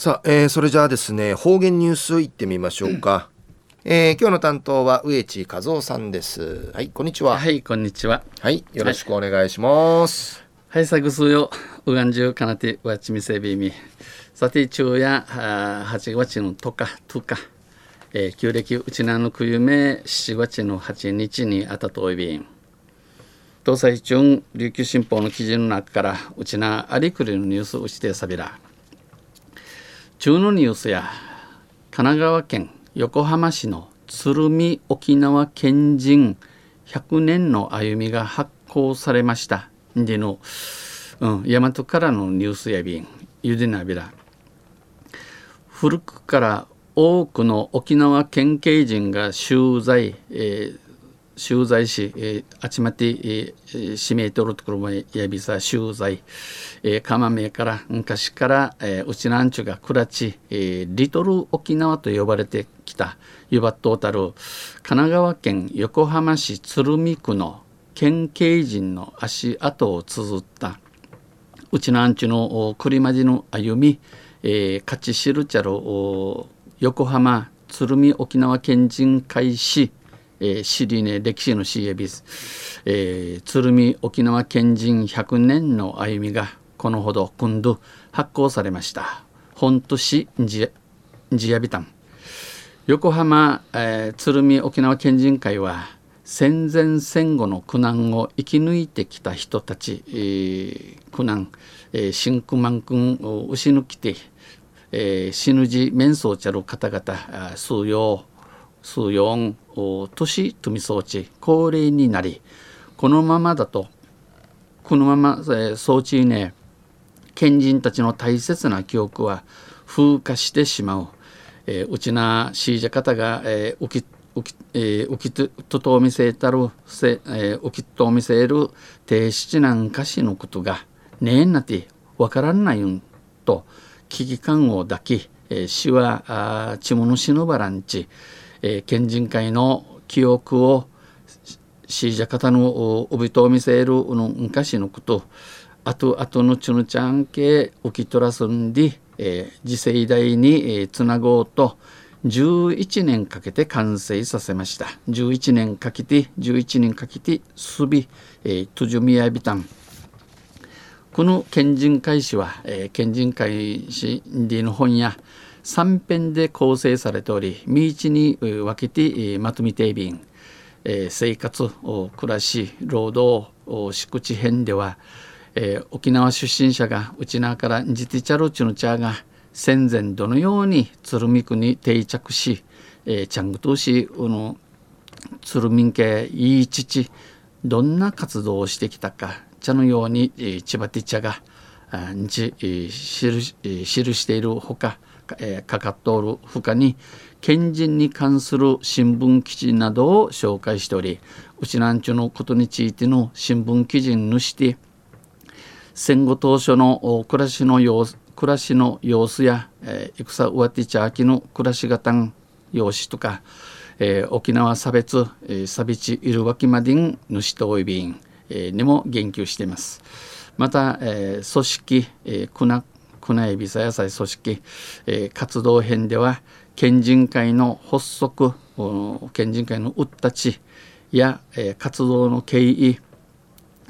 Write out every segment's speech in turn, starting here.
さあ、えー、それじゃあですね方言ニュースいってみましょうか、うん、えー、今日の担当は植地和夫さんです。はいこんにちは。はいこんにちは。はいよろしくお願いします。はい。さぐすようがんじゅうかなてわちみせびみ。さて昼夜8月の10日10日。えー、旧暦うちなのくゆめ7月の8日にあたとおいびん。東西中琉球新報の記事の中からうちなありくりのニュースうちてさびら中のニュースや神奈川県横浜市の鶴見沖縄県人100年の歩みが発行されました。での、うん、大和からのニュースやびんゆでなびら。古くから多くの沖縄県警人が取材、えー、取材し、えー、集まって、えー、指名とるところもやびさ取材、えー、釜名から昔から、えー、うちなんちゅが暮らち、えー、リトル沖縄と呼ばれてきた湯葉トータル神奈川県横浜市鶴見区の県警人の足跡を綴ったうちなんちゅの栗まじの歩み、えー、勝ち知るちゃる横浜鶴見沖縄県人会史えー、シリネ歴史の c エビス、えー、鶴見沖縄県人100年の歩みがこのほど今度発行されました。本都市ジアビタン。横浜、えー、鶴見沖縄県人会は戦前戦後の苦難を生き抜いてきた人たち、えー、苦難、えー、真空満君を牛抜きて、えー、死ぬじ面相ちゃる方々数用数四年富装置高齢になりこのままだとこのまま、えー、装置ね賢人たちの大切な記憶は風化してしまう、えー、うちなしいじゃ方が、えー、浮き浮き、えー、浮きととと見せたるせ、えー、浮きと見せる低質なん歌詞のことがねえなてわからないんと危機感を抱き、えー、死はあちものしのばらんち、えー、県人会の記憶をシージャ方のおびと見せるの昔のこと。あとあとのちゅぬちゃんけ起きとらすんで、えー、次世代に、えー、つなごうと11年かけて完成させました。11年かけて11年かけてすび、えー、トゥジュミヤビタンこの県人会史は、えー、県人会史での本や3編で構成されており身内に分けてまとめていびん生活暮らし労働敷地編では沖縄出身者が内縄からジティチャルチュのチャーが戦前どのように鶴見区に定着しチャングトーシの鶴見家いい父どんな活動をしてきたか茶のように千葉ティチャが記しているほかえー、かかっておるほかに賢人に関する新聞記事などを紹介しておりうちなんちゅのことについての新聞記事にして戦後当初の暮らしの様子暮らしの様子や、えー、戦上手茶秋の暮らし方様子とか、えー、沖縄差別、えー、差別いるわきまでん主とおいびん、えー、にも言及しています。また、えー、組織、えー、クナ国内ビザ野菜組織、えー、活動編では県人会の発足県人会のうったちや、えー、活動の経緯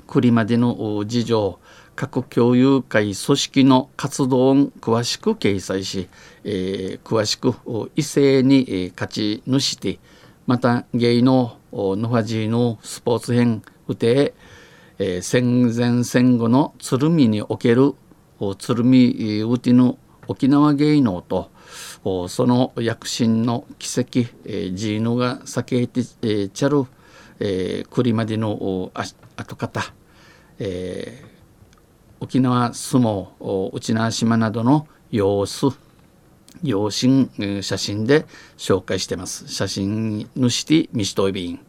これまでの事情各共有会組織の活動を詳しく掲載し、えー、詳しく異性に、えー、勝ち主してまた芸のノハジーのスポーツ編うて、えー、戦前戦後の鶴見における鶴見うての沖縄芸能とその躍進の奇跡、えー、ジーノが避けて、えー、ちゃる、えー、栗までの跡方、えー、沖縄相撲内縄島などの様子用心写真で紹介してます。写真主てミシトイビン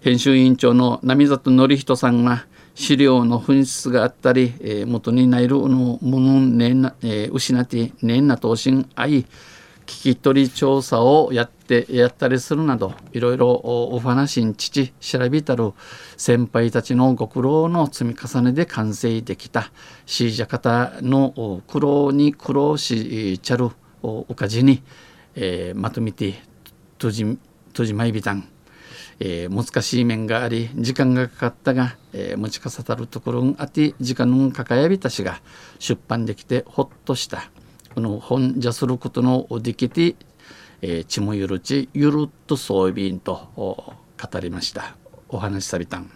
編集委員長の波里則人さんが資料の紛失があったり、えー、元になるのものねな、えー、失って年な投信愛聞き取り調査をやってやったりするなどいろいろお話に父調べたる先輩たちのご苦労の積み重ねで完成できたシージャ方の苦労に苦労しちゃるおかじに、えー、まとめてとじとじまいびたん。えー、難しい面があり時間がかかったが、えー、持ちかさたるところあって時間のかかやびたしが出版できてほっとした。この本じゃすることのできて、えー、ちもゆるちゆるっとそうびんと語りました。お話しさびたん。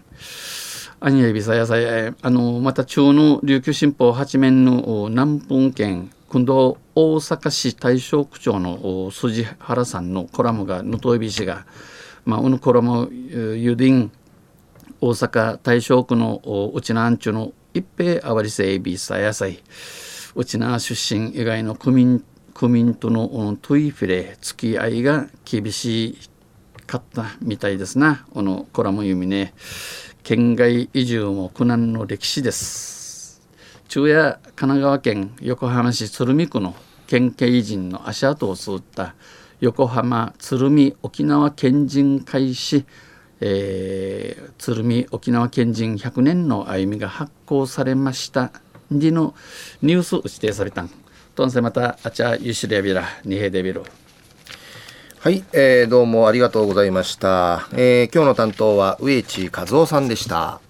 アニヤビサヤサヤあのまた中の琉球新報八面の南本県今度大阪市大正区長の筋原さんのコラムが能登び氏がまあ、うぬころもゆでん大阪大正区のうちなんちゅの一平あわりせいびさやさい。うちな出身以外の区民区民とのトイフィレ付き合いが厳しかったみたいですな。このコラム読みね。県外移住も苦難の歴史です。中夜神奈川県横浜市鶴見区の県警人の足跡を吸った横浜鶴見沖縄県人会し、えー、鶴見沖縄県人100年の歩みが発行されました。にのニュース指定されたん。とんせまたあちゃゆしれびらにへでびるはい、えー、どうもありがとうございました、えー、今日の担当は植地和夫さんでした。